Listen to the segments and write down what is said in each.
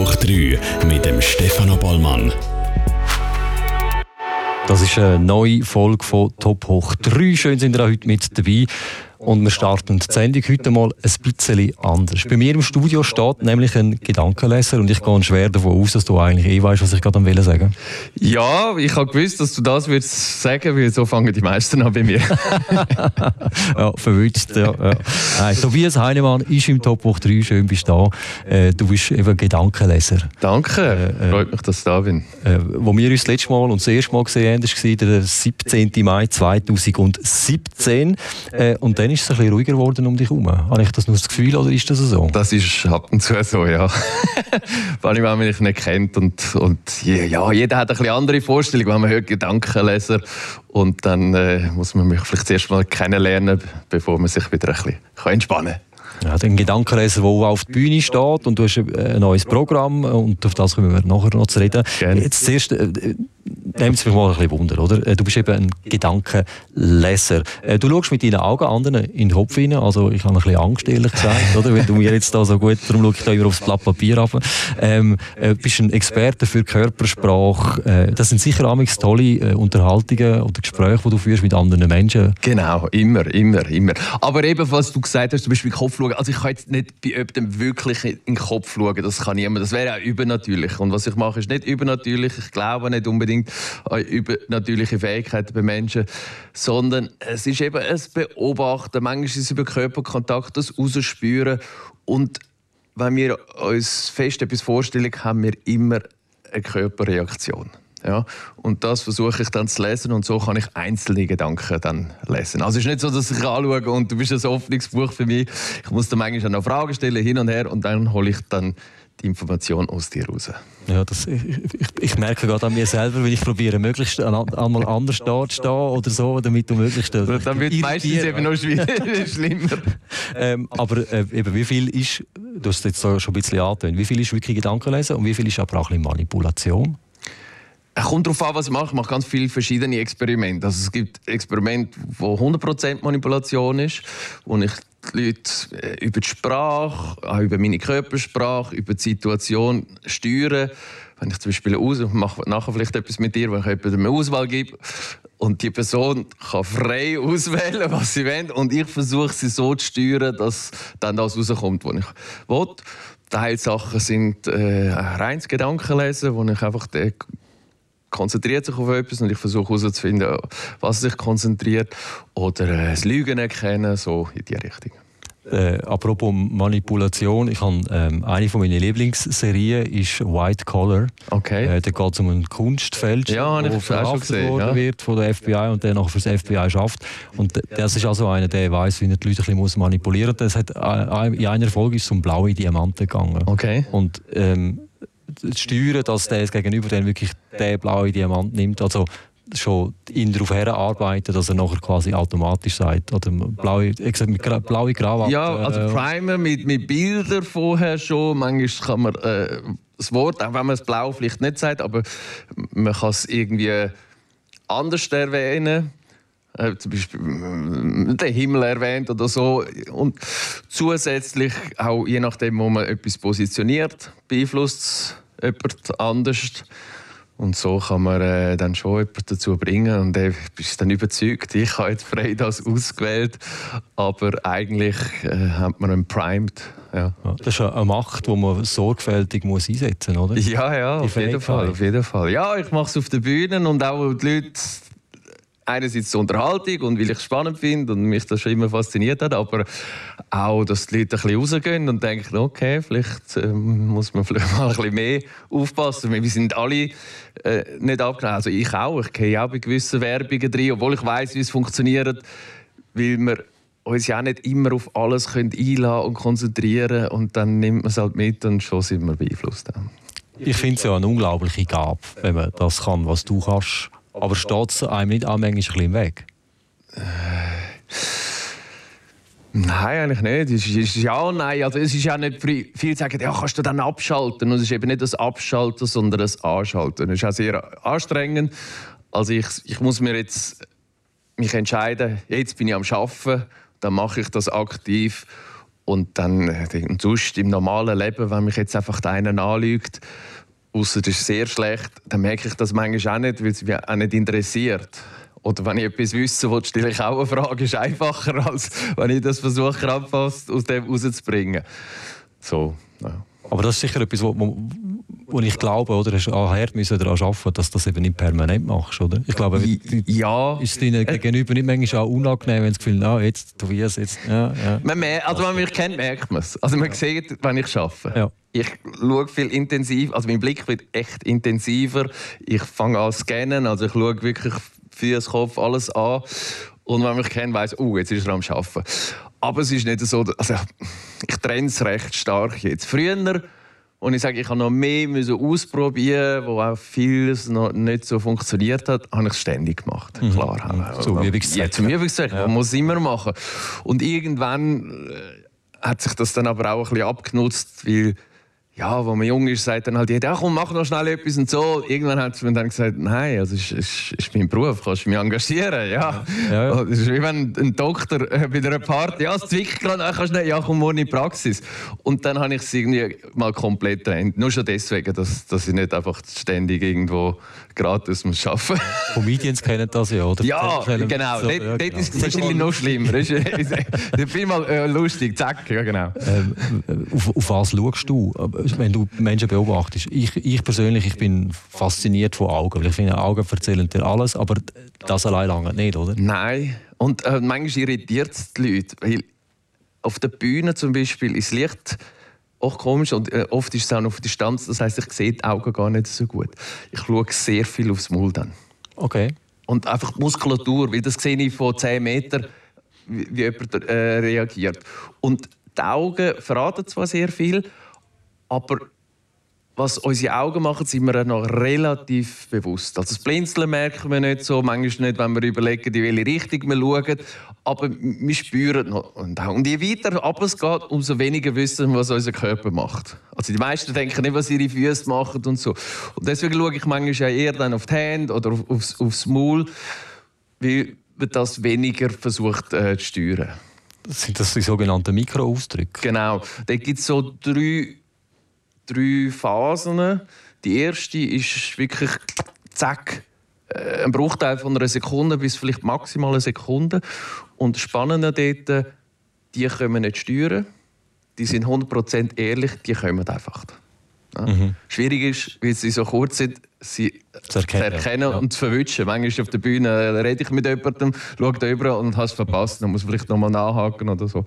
hoch 3 mit dem Stefano Bollmann. Das ist eine neue Folge von Top hoch 3. Schön sind ihr heute mit dabei. Und wir starten die Sendung heute mal ein bisschen anders. Bei mir im Studio steht nämlich ein Gedankenleser und ich gehe schwer davon aus, dass du eigentlich eh weißt, was ich gerade will sagen Ja, ich habe gewusst, dass du das würdest sagen, weil so fangen die meisten an bei mir. ja, verwünscht, ja. ja. Nein, Tobias Heinemann ist im Top Hoch 3, schön bist du da. Äh, du bist eben Gedankenleser. Danke, äh, äh, freut mich, dass ich da bin. Äh, wo wir uns das letzte Mal und das erste Mal gesehen haben, war der 17. Mai 2017. Äh, und dann dann ist es ein bisschen ruhiger geworden um dich herum. Habe ich das nur das Gefühl oder ist das so? Das ist ab und zu so, ja. Vor allem, wenn man mich nicht kennt. Und, und ja, jeder hat eine bisschen andere Vorstellung, wenn man hört Gedankenleser. Und dann äh, muss man mich vielleicht zuerst mal kennenlernen, bevor man sich wieder ein bisschen entspannen kann. Ja, den Gedankenleser, der auf der Bühne steht und du hast ein neues Programm und auf das kommen wir nachher noch zu reden. Gerne. Jetzt zuerst, äh, nimmt es mich mal ein bisschen Wunder, oder? Äh, du bist eben ein Gedankenleser. Äh, du schaust mit deinen Augen anderen in den Kopf hinein, also ich habe ein bisschen Angst, ehrlich gesagt, oder? Wenn du mir jetzt da so gut, darum schaue ich da immer aufs Blatt Papier ab. Ähm, äh, bist ein Experte für Körpersprache. Das sind sicher amigs tolle Unterhaltungen oder Gespräche, die du führst mit anderen Menschen. Genau, immer, immer, immer. Aber eben, was du gesagt hast, du bist mit Kopf schauen. Also ich kann jetzt nicht bei jemandem wirklich in den Kopf schauen, das kann niemand. Das wäre auch übernatürlich. Und was ich mache, ist nicht übernatürlich. Ich glaube nicht unbedingt an übernatürliche Fähigkeiten bei Menschen, sondern es ist eben ein Beobachten. Manchmal ist es über Körperkontakt, das rausspüren. Und wenn wir uns fest etwas vorstellen, haben wir immer eine Körperreaktion. Ja, und das versuche ich dann zu lesen und so kann ich einzelne Gedanken dann lesen. Also es ist nicht so, dass ich anschaue und du bist ein offenes Buch für mich. Ich muss dann manchmal noch Fragen stellen, hin und her und dann hole ich dann die Information aus dir raus. Ja, das, ich, ich, ich, merke gerade an mir selber, wenn ich probiere, möglichst einmal anders da zu stehen oder so, damit du möglichst... Äh, dann wird es meistens eben noch schlimmer. ähm, aber äh, eben, wie viel ist, du hast jetzt schon ein bisschen angetönt, wie viel ist wirklich Gedankenlesen und wie viel ist aber auch ein bisschen Manipulation? Es kommt darauf an, was ich mache. Ich mache ganz viele verschiedene Experimente. Also es gibt Experimente, wo 100% Manipulation ist, wo ich die Leute äh, über die Sprache, auch über meine Körpersprache, über die Situation steuere. Wenn ich zum Beispiel aus, mache nachher vielleicht etwas mit dir, wenn ich jemandem eine Auswahl gebe und die Person kann frei auswählen, was sie will und ich versuche sie so zu steuern, dass dann das rauskommt, was ich will. Teilsachen sind äh, reines Gedankenlesen, wo ich einfach den konzentriert sich auf etwas und ich versuche herauszufinden, was sich konzentriert. Oder äh, das Lügen erkennen, so in die Richtung. Äh, apropos Manipulation, ich habe, ähm, eine von meinen Lieblingsserien ist White Collar. Okay. Äh, da geht es um ein Kunstfeld, ja, das verhaftet worden ja. wird von der FBI und der nachher für das FBI schafft. Und das ist also einer, der weiß, wie er die Leute ein bisschen manipulieren muss. Das hat, äh, in einer Folge ist es um blaue Diamanten gegangen. Okay. Und ähm, steuern, dass der Gegenüber dann wirklich den blauen Diamant nimmt. Also schon ihn darauf herarbeiten, dass er nachher quasi automatisch sagt, oder blaue, mit blaue Krawatte. Ja, also äh, Primer mit, mit Bildern vorher schon. Manchmal kann man äh, das Wort, auch wenn man es blau vielleicht nicht sagt, aber man kann es irgendwie anders erwähnen. Äh, zum Beispiel äh, den Himmel erwähnt oder so. Und zusätzlich auch je nachdem, wo man etwas positioniert, beeinflusst es jemand anders. Und so kann man äh, dann schon jemanden dazu bringen. Und er ist dann überzeugt, ich habe jetzt frei das ausgewählt. Aber eigentlich äh, hat man einen primed. Ja. Das ist eine Macht, die man sorgfältig muss einsetzen muss, oder? Ja, ja, auf jeden, Fall, auf jeden Fall. Ja, ich mache es auf den Bühnen und auch die Leute einerseits zur Unterhaltung und weil ich es spannend finde und mich das schon immer fasziniert hat, aber auch, dass die Leute ein bisschen rausgehen und denken, okay, vielleicht äh, muss man vielleicht mal ein bisschen mehr aufpassen. Wir sind alle äh, nicht abgenommen. Also ich auch. Ich gehe auch bei gewissen Werbungen drin, obwohl ich weiß, wie es funktioniert, weil wir uns ja auch nicht immer auf alles können einladen und konzentrieren und dann nimmt man es halt mit und schon sind wir beeinflusst. Ich finde es ja eine unglaubliche Gabe, wenn man das kann, was du kannst aber steht es einem nicht manchmal ein bisschen im Weg? Äh, nein, eigentlich nicht. Es ist, ja und nein. Also es ist ja nicht viel sagen, ja, kannst du dann abschalten. Und es ist eben nicht das Abschalten, sondern das Anschalten. Es ist auch sehr anstrengend. Also ich, ich muss mir jetzt mich entscheiden, jetzt bin ich am Arbeiten, dann mache ich das aktiv Und dann äh, und sonst im normalen Leben, wenn mich jetzt einfach einer anlügt, außer das ist sehr schlecht, dann merke ich das manchmal auch nicht, weil es mich auch nicht interessiert. Oder wenn ich etwas wissen will, stelle ich auch eine Frage. Ist einfacher, als wenn ich das versuche, krampfhaft aus dem rauszubringen. So, ja. Aber das ist sicher etwas, wo, wo ich glaube, oder hast hart müssen daran arbeiten, dass du das eben nicht permanent machst, oder? Ich glaube, ja. ist es deinen äh, Gegenüber nicht manchmal auch unangenehm, wenn du das Gefühl ah, jetzt, Tobias, jetzt, ja, ja. Man mehr, also wenn man mich kennt, merkt man es. Also man ja. sieht, wenn ich arbeite. Ja. Ich schaue viel intensiv, also mein Blick wird echt intensiver. Ich fange an zu scannen, also ich schaue wirklich Füße, Kopf, alles an. Und wenn man mich kennt, weiss, oh, jetzt ist er am Arbeiten. Aber es ist nicht so, also ich trenne es recht stark jetzt. Früher, und ich sage, ich habe noch mehr ausprobieren, wo auch vieles noch nicht so funktioniert hat, habe ich es ständig gemacht. Mhm. Klar. Mhm. Zum Übungszweck. Ja, zum Übungszweck. Ja. Man muss es immer machen. Und irgendwann äh, hat sich das dann aber auch ein bisschen abgenutzt, weil ja, wo man jung ist, sagt dann halt jeder, komm, mach noch schnell etwas und so. Irgendwann hat mir dann gesagt, nein, also es ist, ist, mein Beruf, kannst du mich engagieren, ja. ja, ja. Das ist wie wenn ein Doktor äh, bei einer Party, ja, es zwickt gerade, kannst nicht, ja, komm morgen in die Praxis. Und dann habe ich es irgendwie mal komplett getrennt. Nur schon deswegen, dass, dass ich nicht einfach ständig irgendwo gratis muss arbeiten muss. Comedians kennen das ja, oder? Ja, genau. So, dort, ja, genau. ist es wahrscheinlich noch schlimmer. Das ist viel mal äh, lustig, zack, ja genau. Ähm, auf, auf was schaust du? Wenn du Menschen beobachtest. Ich, ich persönlich ich bin fasziniert von Augen. Ich finde, Augen erzählen dir alles, aber das allein lange nicht, oder? Nein. Und äh, manchmal irritiert es die Leute. Weil auf der Bühne zum Beispiel ist Licht auch komisch und äh, oft ist es auch auf Distanz. Das heißt, ich sehe die Augen gar nicht so gut. Ich schaue sehr viel aufs Maul dann. Okay. Und einfach die Muskulatur, weil das sehe ich von 10 Metern, wie, wie jemand äh, reagiert. Und die Augen verraten zwar sehr viel, aber was unsere Augen machen, sind wir noch relativ bewusst. Also das Blinzeln merken wir nicht so, manchmal nicht, wenn wir überlegen, in welche Richtung wir schauen. Aber wir spüren noch. Und je weiter ab es geht, umso weniger wissen wir, was unser Körper macht. Also die meisten denken nicht, was ihre Füße machen und so. Und deswegen schaue ich manchmal eher dann auf die Hände oder aufs, aufs Maul, weil man das weniger versucht äh, zu steuern. Sind das die sogenannten Mikroausdrücke? Genau. Da gibt es so drei drei Phasen. Die erste ist wirklich zack, äh, ein Bruchteil von einer Sekunde bis vielleicht maximal eine Sekunde. Und das Spannende dort, die können wir nicht steuern. Die sind 100% ehrlich, die kommen einfach. Ja. Mhm. Schwierig ist, weil sie so kurz sind, sie zu erkennen, zu erkennen ja. und zu verwischen. Manchmal auf der Bühne äh, rede ich mit jemandem, schaue da über und es verpasst, dann muss vielleicht nochmal nachhaken oder so.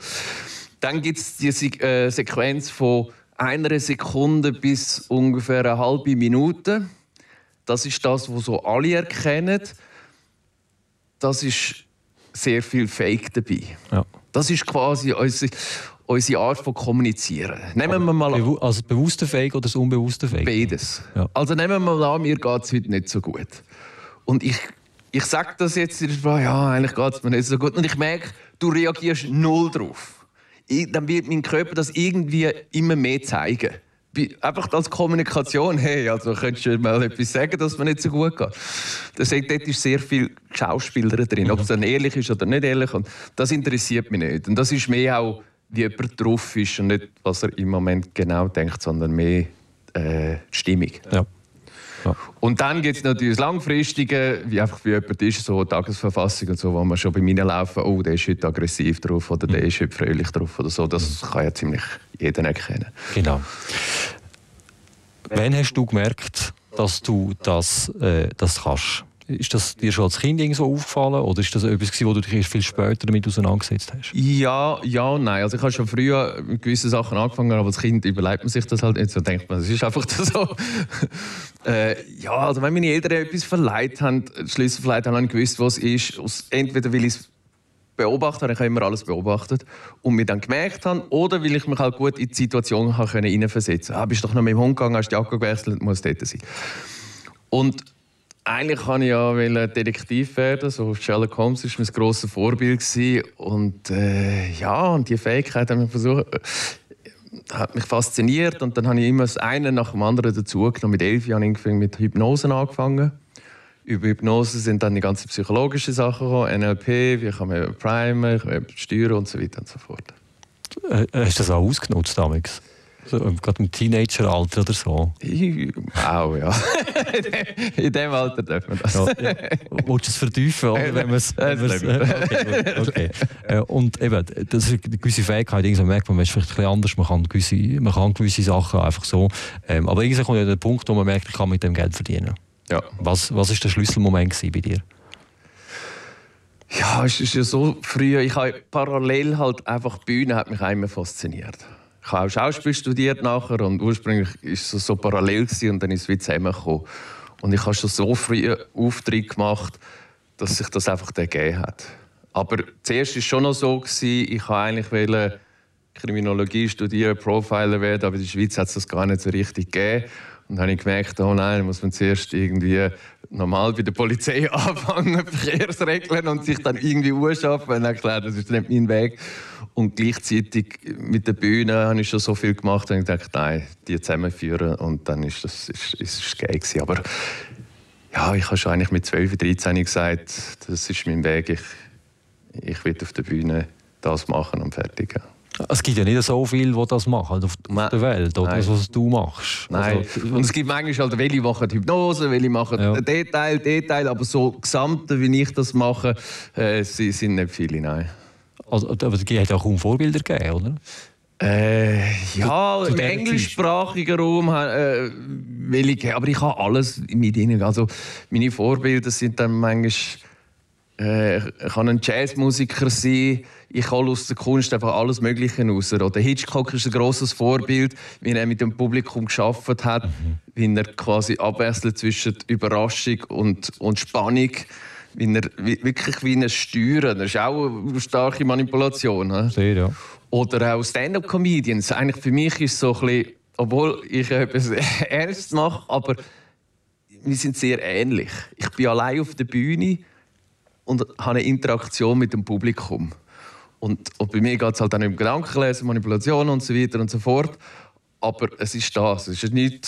Dann gibt es die äh, Sequenz von einer Sekunde bis ungefähr eine halbe Minute. Das ist das, was so alle erkennen. Das ist sehr viel Fake dabei. Ja. Das ist quasi unsere, unsere Art von Kommunizieren. Nehmen wir mal an. Also bewusster Fake oder das unbewusste Fake? Beides. Ja. Also nehmen wir mal an, mir geht es heute nicht so gut. Und ich, ich sage das jetzt, ja, eigentlich geht es mir nicht so gut. Und ich merke, du reagierst null drauf dann wird mein Körper das irgendwie immer mehr zeigen. Einfach als Kommunikation, hey, also könntest du mal etwas sagen, dass mir nicht so gut geht. Das, dort ist sehr viel Schauspieler drin, ob es dann ehrlich ist oder nicht ehrlich. Und das interessiert mich nicht. Und das ist mehr auch, wie jemand drauf ist und nicht, was er im Moment genau denkt, sondern mehr äh, Stimmung. Ja. Und dann gibt es natürlich das Langfristige, wie einfach wie jemand ist, so Tagesverfassung und so, wo man schon bei mir laufen, oh, der ist heute aggressiv drauf oder der mhm. ist heute fröhlich drauf oder so. Das kann ja ziemlich jeder erkennen. Genau. Wann hast du gemerkt, dass du das, äh, das kannst? Ist das dir schon als Kind so aufgefallen oder ist das etwas, wo du dich erst viel später damit auseinandergesetzt hast? Ja, ja und nein. Also ich habe schon früher mit gewissen Sachen angefangen, aber als Kind überlebt man sich das halt nicht so. Denkt man, es ist einfach so. äh, ja, also wenn meine Eltern etwas verleiht haben, Schlüssel verleiht haben, habe gewusst, was es ist. Entweder weil ich es beobachtet habe, ich habe immer alles beobachtet und mir dann gemerkt habe, oder weil ich mich halt gut in die Situation hineinversetzen konnte. Ah, bist doch noch mit dem Hund gegangen, hast die Jacke gewechselt, muss dort sein. Und eigentlich kann ich ja Detektiv werden. So Sherlock Holmes war mein grosses Vorbild. Und äh, ja, und die Fähigkeit hat mich, versucht, äh, hat mich fasziniert. Und dann habe ich immer das eine nach dem anderen dazugenommen. Mit elf Jahren habe ich mit Hypnose angefangen. Über Hypnose sind dann die ganzen psychologischen Sachen gekommen. NLP, wie kann man primen, steuern und so weiter und so fort. Äh, hast du das auch ausgenutzt damals? So, gerade im Teenageralter oder so? Auch, ja. In dem Alter darf man das. Ja, ja. Willst du es vertiefen? Oder? Wenn man's, wenn man's, okay, okay. Äh, und eben, das ist eine gewisse Fähigkeit. Irgendwann merkt man, man ist vielleicht ein bisschen anders. Man kann gewisse, man kann gewisse Sachen einfach so. Ähm, aber irgendwann kommt ja der Punkt, wo man merkt, ich kann mit dem Geld verdienen. Ja. Was war der Schlüsselmoment bei dir? Ja, es ist ja so früh. Ich habe parallel halt einfach Bühne hat mich einmal fasziniert. Ich habe auch Schauspiel studiert nachher und ursprünglich ist es so parallel und dann ist es wie zusammengekommen. Und ich habe schon so früh Auftritt gemacht, dass sich das einfach ergeben hat. Aber zuerst war es schon noch so, gewesen, ich wollte eigentlich Kriminologie studieren, Profiler werden, aber in der Schweiz hat es das gar nicht so richtig gegeben. Und dann habe ich gemerkt, oh nein, muss man zuerst irgendwie normal bei der Polizei anfangen, Verkehrsregeln und sich dann irgendwie anschaffen. Und dann klar, das ist nicht mein Weg. Und gleichzeitig mit der Bühne habe ich schon so viel gemacht, dass ich dachte, nein, die zusammenführen. Und dann ist das ist, ist geil gewesen. Aber ja, ich habe schon eigentlich mit 12, 13 gesagt, das ist mein Weg. Ich, ich will auf der Bühne das machen und fertig. Es gibt ja nicht so viele, die das machen auf, auf der Welt, oder das, was du machst. Nein. Also, und es gibt manchmal halt, welche machen Hypnose, welche machen ja. Detail, Detail, aber so Gesamte, wie ich das mache, äh, sind nicht viele, nein. Also, aber es hat ja kaum Vorbilder gegeben, oder? Äh, ja, im englischsprachigen Raum äh, will ich, aber ich habe alles mit ihnen. Also meine Vorbilder sind dann manchmal äh, ich kann ein Jazzmusiker sein, ich hole aus der Kunst einfach alles Mögliche raus. Oder Hitchcock ist ein grosses Vorbild, wie er mit dem Publikum geschafft hat, mhm. wie er quasi abwechselt zwischen Überraschung und, und Spannung, wie er wirklich wie ein Steuern. Das ist auch eine starke Manipulation. Sehr, ja. Oder auch Stand-up-Comedians. Eigentlich für mich ist es so ein bisschen, obwohl ich etwas ernst mache, aber wir sind sehr ähnlich. Ich bin allein auf der Bühne und habe eine Interaktion mit dem Publikum. Und, und bei mir geht es halt dann um Gedankenlesen, Manipulation und so weiter und so fort. Aber es ist das. Es ist nicht,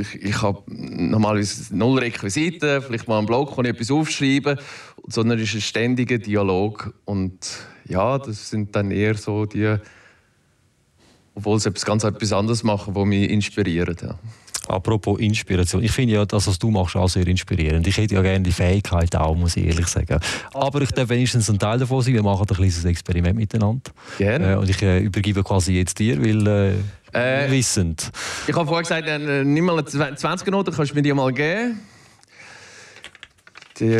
ich, ich habe normalerweise null Requisiten, vielleicht mal einen Blog, wo ich etwas aufschreiben, sondern es ist ein ständiger Dialog. Und ja, das sind dann eher so die, obwohl sie etwas ganz etwas anderes machen, die mich inspirieren. Ja. Apropos Inspiration. Ich finde ja das, was du machst, auch sehr inspirierend. Ich hätte ja gerne die Fähigkeit auch, muss ich ehrlich sagen. Aber ich darf wenigstens ein Teil davon sein. Wir machen ein kleines Experiment miteinander. Gerne. Äh, und ich äh, übergebe quasi jetzt dir, weil äh, äh, wissend. Ich habe vorher gesagt, äh, nimm mal eine 20 Noten, kannst du mir die mal geben. Die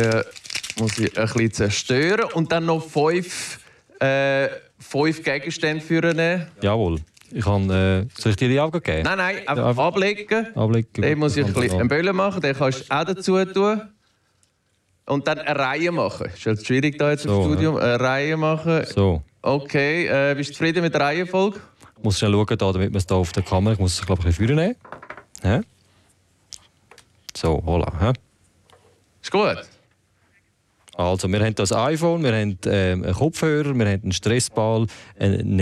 muss ich ein bisschen zerstören. Und dann noch fünf, äh, fünf Gegenstände führen. Jawohl. Ich kann, äh, soll ich dir die auch geben? Nein, nein, einfach, einfach ablegen. ablegen. Den muss ich ein bisschen einen Böllen machen, den kannst du auch dazu tun. Und dann eine Reihe machen. Ist jetzt schwierig da jetzt so, im Studium. Eine Reihe machen. So. Okay, äh, bist du zufrieden mit der Reihenfolge? Ich muss schnell schauen, da, damit man es hier auf der Kamera, ich muss es glaube ich ein bisschen nehmen. Ja? So, voilà. Ja? Ist gut. Also, wir haben das iPhone, wir haben ähm, einen Kopfhörer, wir haben einen Stressball, einen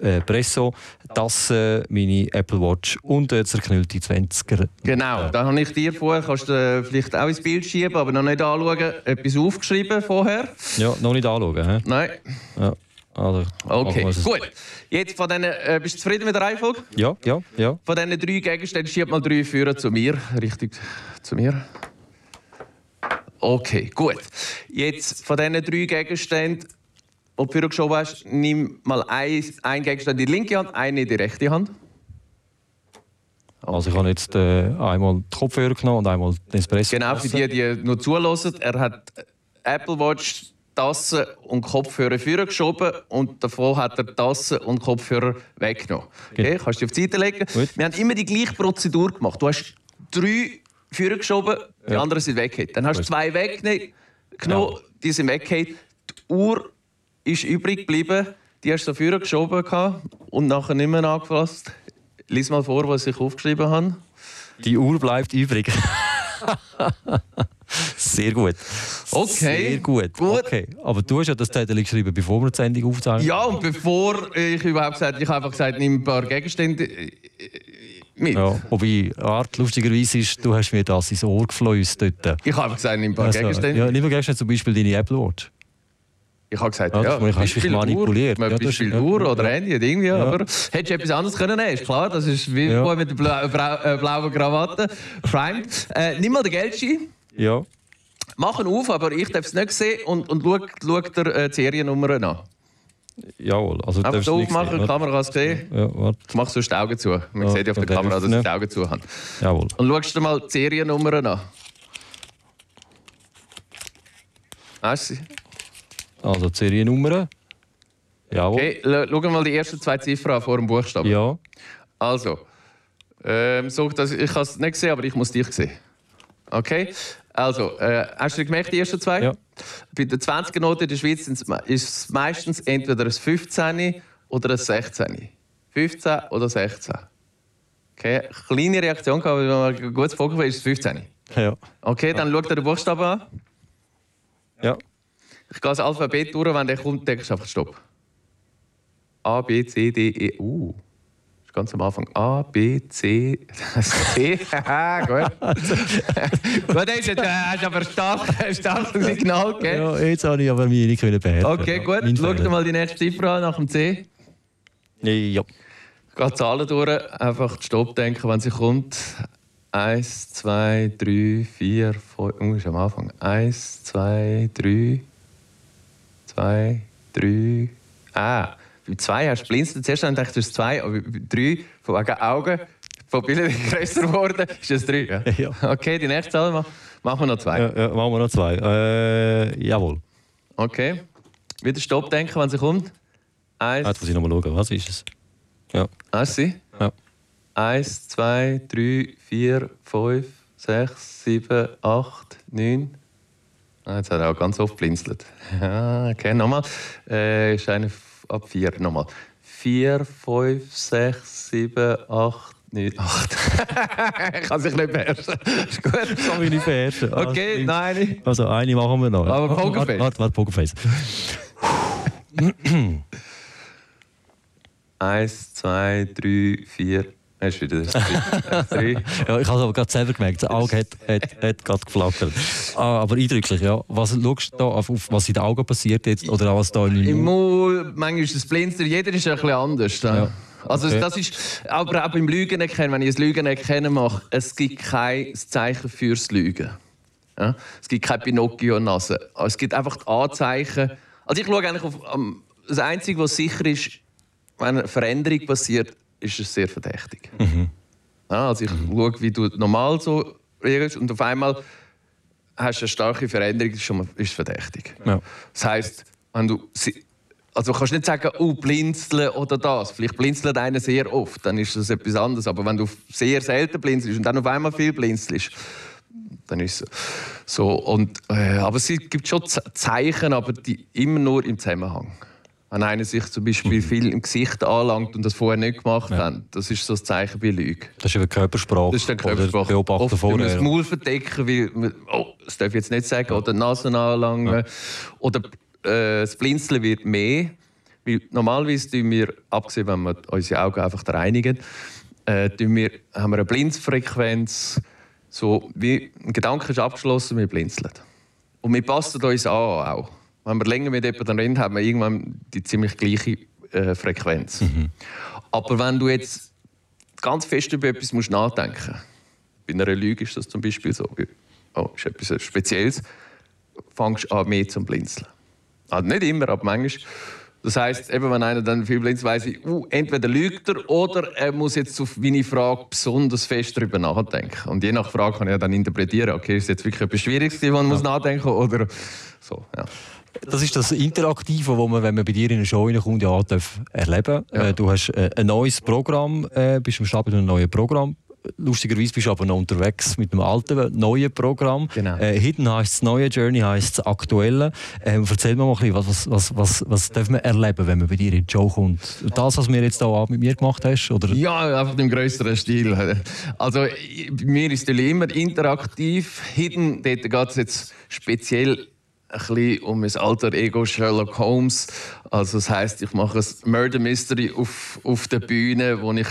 Nespresso Presso, das äh, meine Apple Watch und äh, zerknüllte 20er. Genau, da habe ich dir vorher, kannst du äh, vielleicht auch ins Bild schieben, aber noch nicht anschauen, etwas aufgeschrieben vorher. Ja, noch nicht anschauen. He? Nein. Ja. Also, okay, gut. Jetzt von diesen, äh, bist du zufrieden mit der Reihenfolge? Ja, ja, ja. Von diesen drei Gegenständen schieb mal drei Führer zu mir, richtig zu mir. Okay, gut. Jetzt von diesen drei Gegenständen ob du geschoben hast, nimm mal einen Gegenstand in die linke Hand, einen in die rechte Hand. Also ich habe jetzt äh, einmal die Kopfhörer genommen und einmal den Espresso. Genau, für die, die nur zulassen. Er hat Apple Watch, Tassen und Kopfhörer vorgeschoben geschoben und davor hat er Tassen und Kopfhörer weggenommen. Okay, kannst du auf die Seite legen. Gut. Wir haben immer die gleiche Prozedur gemacht. Du hast drei vorgeschoben, geschoben, die ja. anderen sind weggehauen. Dann hast du zwei weggenommen, ja. die sind weggehauen. Die Uhr ist übrig geblieben. Die hast du so geschoben und nachher nicht mehr angefasst. Lies mal vor, was ich aufgeschrieben habe. Die Uhr bleibt übrig. Sehr gut. Okay. Sehr gut. gut. Okay. Aber du hast ja das Zettel geschrieben, bevor wir die Sendung aufzeichnen. Ja, und bevor ich überhaupt gesagt ich habe einfach gesagt, nimm ein paar Gegenstände äh, mit. Ja, wobei, Art, lustigerweise ist, du hast mir das ins Ohr geflößt dort. Ich habe einfach gesagt, nimm ein paar also, Gegenstände. Ja, nimm ein Gegenstände, zum Beispiel deine Apple Watch. Ich habe gesagt, Ja, ja, hast du Beispiel manipuliert. Uhr, Ja, Beispiel ist- ja. Uhr oder Ja. Handy oder irgendwie, aber hättest du etwas anderes können nehmen, ist klar, das ist wie Ja. mit der blau, brau, äh, blauen Krawatte. Prime. Äh, nimm mal den Geldschein, Ja. mach ihn auf, aber ich darf es nicht sehen und, und schau, schau dir äh, die Seriennummer an. Jawohl. Also, Einfach nicht aufmachen, sehen, die Kamera kann es sehen. Ja, warte. Ich mache sonst die Augen zu. Man Ja, sieht ja auf der Kamera, dass ich die Augen zu habe. Jawohl. Und schaust dir mal die Seriennummer an. Weißt du? sie? Also, die Seriennummer. Jawohl. Okay, l- schau mal die ersten zwei Ziffern an vor dem Buchstaben. Ja. Also, ähm, so, dass, ich habe es nicht gesehen, aber ich muss dich sehen. Okay? Also, äh, hast du gemerkt, die ersten zwei? Ja. Bei der 20er Note in der Schweiz ist es meistens entweder ein 15 oder ein 16. 15 oder 16. Okay, kleine Reaktion, gehabt, wenn man ein gutes Poker ist es 15. Ja. Okay, dann schau dir den Buchstaben an. Ja. Ich gehe das Alphabet durch, wenn der kommt, denkst du einfach Stopp. A, B, C, D, E, U. Das ist ganz am Anfang. A, B, C, C. Haha, gut. gut, ist jetzt, äh, hast aber stark, starkes Signal gegeben. ja, jetzt habe ich aber mich nicht können beherrschen. Okay, gut. Mein Schau dir mal die nächste Ziffer an nach dem C. Ja. Ich gehe die Zahlen durch, einfach Stopp denken, wenn sie kommt. Eins, zwei, drei, vier, fünf. Oh, ist am Anfang. Eins, zwei, drei, zwei, drei. Ah, bei zwei hast du blinzelt. Zuerst habe ich gedacht, es ist zwei, aber bei drei, von wegen Augen, von Bildern größer geworden, ist es drei. Ja? Ja. Okay, die nächste Zahl mach- machen wir noch zwei. Ja, ja, machen wir noch zwei. Äh, jawohl. Okay. Wieder Stopp denken, wenn sie kommt. Eins, Jetzt muss ich nochmal schauen, was ist es? Ja. Hast du sie? Ja. Eins, zwei, drei, vier, fünf, sechs, sieben, acht, neun. Ah, jetzt hat er auch ganz oft blinzelt. Ja, okay, nochmal. Äh, ist eine ab vier, nochmal. Vier, fünf, sechs, sieben, acht, neun, acht. ich kann sich nicht beherrschen. Ist gut. Kann mich nicht beherrschen. Ah, Okay, stimmt. nein. Also, eine machen wir noch. Aber Warte, Pokerface. Warte, warte, Pokerface. Eins, zwei, drei, vier. Das ist wieder das. Ja, ich habe es aber gerade selber gemerkt. Das Auge hat, hat, hat gerade geflackert. Ah, aber eindrücklich, ja. Was schaust du da auf, was in den Augen passiert jetzt? Oder was da in Im meinem Maul, manchmal ist es Blinzer, jeder ist ein bisschen anders. Ja. Also Okay. das ist, aber auch beim Lügen erkennen, wenn ich das Lügen erkennen mache, es gibt kein Zeichen fürs Lügen. Ja? Es gibt keine Pinocchio-Nase. Es gibt einfach die Anzeichen. Also ich schaue eigentlich auf, das Einzige, was sicher ist, wenn eine Veränderung passiert, ist es sehr verdächtig. Ja, also ich schaue, wie du normal so reagierst und auf einmal hast du eine starke Veränderung, ist schon ist verdächtig. Ja. Das heisst, wenn du also kannst nicht sagen, oh, blinzeln oder das. Vielleicht blinzelt einer sehr oft, dann ist das etwas anderes. Aber wenn du sehr selten blinzelst und dann auf einmal viel blinzelst, dann ist es so. Und, äh, aber es gibt schon Ze- Zeichen, aber die immer nur im Zusammenhang. Wenn einer sich zum Beispiel viel im Gesicht anlangt und das vorher nicht gemacht hat, das ist so ein Zeichen bei Lügen. Das ist eben Körpersprache. Das ist Oder Körpersprache. Beobachten Oft wir das vorher. Maul verdecken, weil wir, oh, das darf ich jetzt nicht sagen, oder die Nase anlangen. Oder äh, das Blinzeln wird mehr. Weil normalerweise tun wir, abgesehen wenn wir unsere Augen einfach reinigen, äh, wir, haben wir eine Blinzfrequenz, so wie ein Gedanke ist abgeschlossen, wir blinzeln. Und wir passen uns an auch. Wenn wir länger mit jemandem reden, haben wir irgendwann die ziemlich gleiche äh, Frequenz. Aber wenn du jetzt ganz fest über etwas musst nachdenken Bei einer Lüge ist das zum Beispiel so. Oh, ist etwas Spezielles. Fangst du an, mehr zum Blinzeln. Also nicht immer, aber manchmal. Das heisst, eben, wenn einer dann viel blinzelt, weiss ich, uh, entweder lügt er oder er muss jetzt auf meine Frage besonders fest darüber nachdenken. Und je nach Frage kann ich ja dann interpretieren, okay, ist es jetzt wirklich etwas Schwieriges, wo man muss nachdenken oder so. Ja. Das ist das Interaktive, das man, wenn man bei dir in eine Show reinkommt, ja, darf erleben Ja. Äh, Du hast äh, ein neues Programm, äh, bist am Start mit einem neuen Programm. Lustigerweise bist du aber noch unterwegs mit einem alten, neuen Programm. Genau. Äh, Hidden heisst das neue, Journey heisst das aktuelle. Ähm, erzähl mir mal ein bisschen, was, was, was, was darf man erleben, wenn man bei dir in die Show kommt? Das, was du jetzt hier mit mir gemacht hast? Oder? Ja, einfach im größeren Stil. Also, bei mir ist es immer interaktiv. Hidden, dort geht es jetzt speziell ein bisschen um mein alter Ego Sherlock Holmes. Also, das heisst, ich mache ein Murder Mystery auf, auf der Bühne, wo ich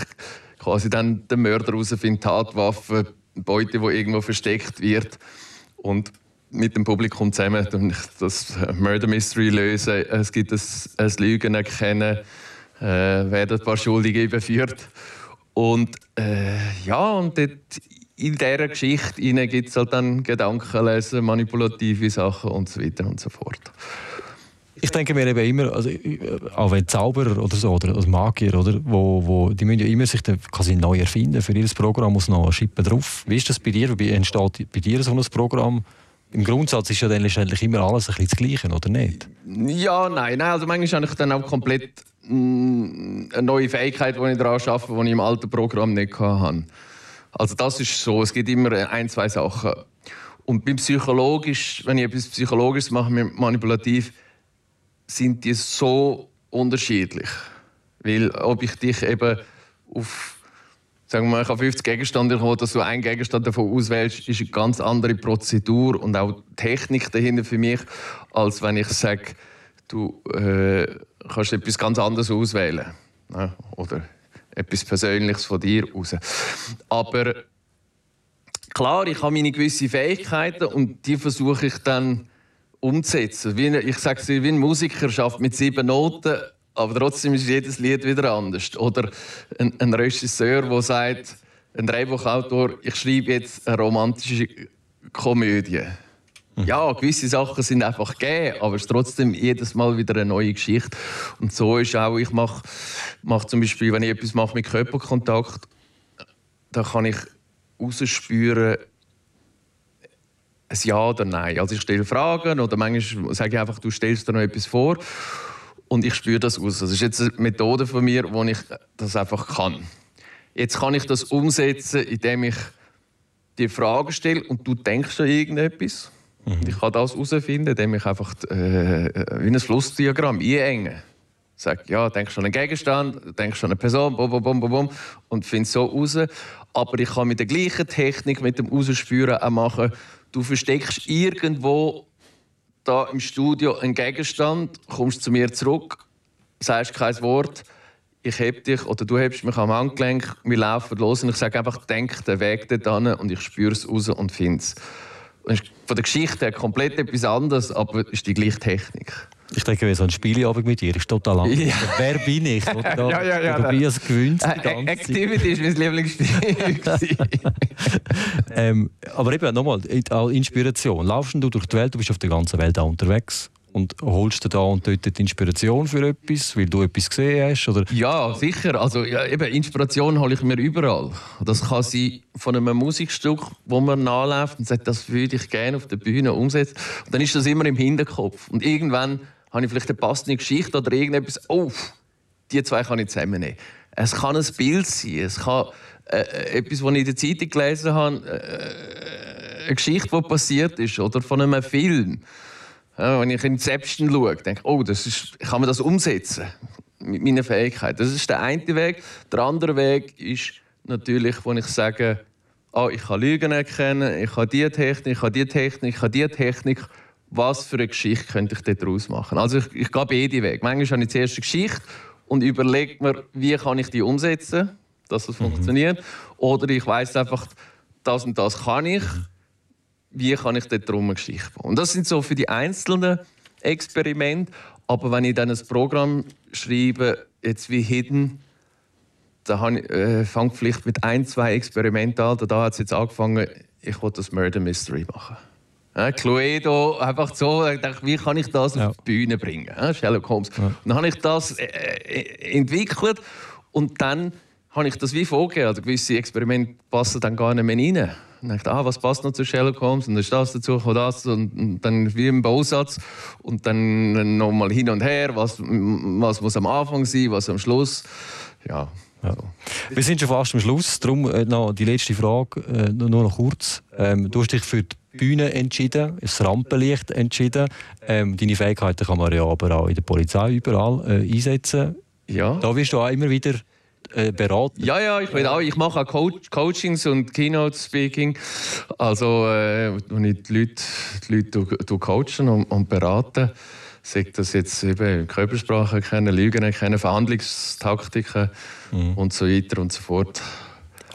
quasi dann den Mörder herausfinde, Tatwaffe, Beute, die irgendwo versteckt wird. Und mit dem Publikum zusammen das Murder Mystery lösen. Es gibt ein, ein Lügen erkennen, äh, werden ein paar Schuldige überführt. Und äh, ja, und dort in dieser Geschichte gibt es halt dann Gedankenlesen, manipulative Sachen und so weiter und so fort. Ich denke mir eben immer, also, auch wenn Zauberer oder so, oder also Magier, oder, wo, wo, die müssen ja immer sich dann quasi neu erfinden. Für ihr Programm muss noch ein Schippen drauf. Wie ist das bei dir? Wie entsteht bei dir so ein Programm? Im Grundsatz ist ja dann letztendlich immer alles ein bisschen das Gleiche, oder nicht? Ja, nein. nein. Also manchmal habe ich dann auch komplett mm, eine neue Fähigkeit, die ich daran arbeite, die ich im alten Programm nicht hatte. Also das ist so. Es gibt immer ein, zwei Sachen. Und beim Psychologisch, wenn ich etwas Psychologisches mache, manipulativ, sind die so unterschiedlich. Weil ob ich dich eben auf sagen wir mal, ich habe 50 Gegenstände kommen, dass du einen Gegenstand davon auswählst, ist eine ganz andere Prozedur und auch Technik dahinter für mich, als wenn ich sage, du äh, kannst etwas ganz anderes auswählen. Ne? Oder etwas Persönliches von dir raus. Aber klar, ich habe meine gewissen Fähigkeiten und die versuche ich dann umzusetzen. Wie, ich sage es wie ein Musiker schafft mit sieben Noten, aber trotzdem ist jedes Lied wieder anders. Oder ein, ein Regisseur, der sagt, ein Drehbuchautor, ich schreibe jetzt eine romantische Komödie. Ja, gewisse Sachen sind einfach gegeben, aber es ist trotzdem jedes Mal wieder eine neue Geschichte. Und so ist auch, ich mache mach zum Beispiel, wenn ich etwas mache mit Körperkontakt, da kann ich rausspüren, ein Ja oder Nein. Also ich stelle Fragen oder manchmal sage ich einfach, du stellst dir noch etwas vor und ich spüre das aus. Das ist jetzt eine Methode von mir, wo ich das einfach kann. Jetzt kann ich das umsetzen, indem ich die Frage stelle und du denkst an irgendetwas. Mhm. Ich kann das herausfinden, indem ich einfach äh, wie ein Flussdiagramm einenge. Sag, ja, denkst an einen Gegenstand, denkst an eine Person, bum, bum, bum, bum, und finde so raus. Aber ich kann mit der gleichen Technik, mit dem Rausspüren auch machen, du versteckst irgendwo da im Studio einen Gegenstand, kommst zu mir zurück, sagst kein Wort, ich heb dich oder du hebst mich am Handgelenk, wir laufen los und ich sage einfach, denk den Weg dorthin und ich spüre es raus und finde es. Von der Geschichte her komplett etwas anderes, aber es ist die gleiche Technik. Ich denke, so ein Spieleabend mit dir ist total anders. Ja. Wer bin ich? Da, ja, ja, ja. Du bist gewöhnt die ganze Activity ist mein Lieblingsspiel. ähm, aber eben, nochmal, Inspiration. Laufst du durch die Welt, du bist auf der ganzen Welt auch unterwegs und holst du da und dort die Inspiration für etwas, weil du etwas gesehen hast? Oder? Ja, sicher. Also, ja, eben, Inspiration hole ich mir überall. Das kann sein von einem Musikstück, wo man nachläuft und sagt, das würde ich gerne auf der Bühne umsetzen. Und dann ist das immer im Hinterkopf. Und irgendwann habe ich vielleicht eine passende Geschichte oder irgendetwas, oh, die zwei kann ich zusammennehmen. Es kann ein Bild sein, es kann äh, äh etwas, was ich in der Zeitung gelesen habe, äh, eine Geschichte, die passiert ist, oder von einem Film. Ja, wenn ich in Inception schaue, denke ich, oh, das ist, kann man das umsetzen mit meinen Fähigkeiten. Das ist der eine Weg. Der andere Weg ist natürlich, wo ich sage, oh, ich kann Lügen erkennen, ich habe diese Technik, ich habe diese Technik, ich habe diese Technik was für eine Geschichte könnte ich daraus machen. Also ich, ich gehe beide Wege. Manchmal habe ich zuerst eine Geschichte und überlege mir, wie kann ich die umsetzen, dass es mhm. funktioniert. Oder ich weiß einfach, das und das kann ich. Wie kann ich Geschichte bauen? Und das sind so für die einzelnen Experimente. Aber wenn ich dann ein Programm schreibe, jetzt wie Hidden, da äh, fange ich vielleicht mit ein, zwei Experimenten an. Da hat es jetzt angefangen, ich will das Murder Mystery machen. Ja, Cluedo, einfach so, ich dachte, wie kann ich das ja. auf die Bühne bringen? Ja, Sherlock Holmes. Ja. dann habe ich das äh, äh, entwickelt und dann habe ich das wie vorgegeben. Also gewisse Experimente passen dann gar nicht mehr rein. Und dachte, ah, was passt noch zu Sherlock Holmes? Und dann ist das dazu, und das. Und, dann wie im Bausatz. Und dann nochmal hin und her, was, was muss am Anfang sein, was am Schluss. Ja, ja. Wir sind schon fast am Schluss, darum äh, noch die letzte Frage, äh, nur noch kurz. Ähm, du hast dich für die Bühne entschieden, das Rampenlicht entschieden. Ähm, deine Fähigkeiten kann man ja aber auch in der Polizei überall äh, einsetzen. Ja. Da wirst du auch immer wieder äh, beraten. Ja, ja, ich, auch, ich mache auch Coach Coachings und Keynote Speaking. Also, äh, wo ich die Leute, die Leute coachen und, und beraten. Sagt das jetzt eben Körpersprache kennen, Lügen kennen, Verhandlungstaktiken mhm. und so weiter und so fort.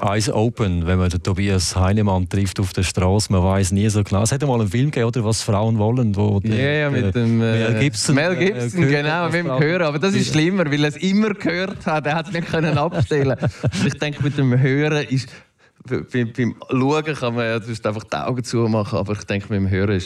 Eyes Open, wenn man den Tobias Heinemann trifft auf der Straße, man weiß nie so genau. Es hat mal einen Film gegeben, oder, was Frauen wollen, wo ja, ja, mit dem äh, Mel Gibson, Mel äh, Gibson äh, genau, mit dem Hören. Aber das ist schlimmer, weil er es immer gehört hat. Er hat es nicht können abstellen. ich denke, mit dem Hören ist beim, beim Schauen kann man ja einfach die Augen zumachen, aber ich denke, mit dem Hören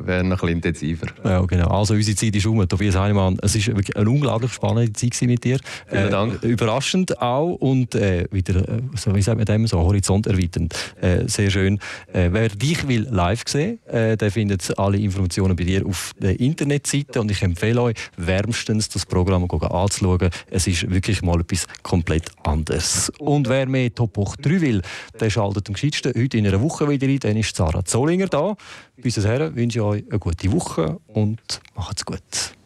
wäre noch ein intensiver. Ja, genau. Also unsere Zeit ist um. Tobias Heinemann, es war wirklich eine unglaublich spannende Zeit mit dir. Vielen äh, Dank. Überraschend auch und äh, wieder, äh, so, wie sagt man dem, so horizont erweiternd. Äh, sehr schön. Äh, wer dich will live sehen, äh, der findet alle Informationen bei dir auf der Internetseite und ich empfehle euch wärmstens das Programm anzuschauen. Es ist wirklich mal etwas komplett anderes. Und wer mehr Top Hoch 3 will, der schaltet am gescheitsten heute in einer Woche wieder ein. Dann ist Sarah Zollinger da. Bis dahin wünsche ich euch eine gute Woche und macht's gut.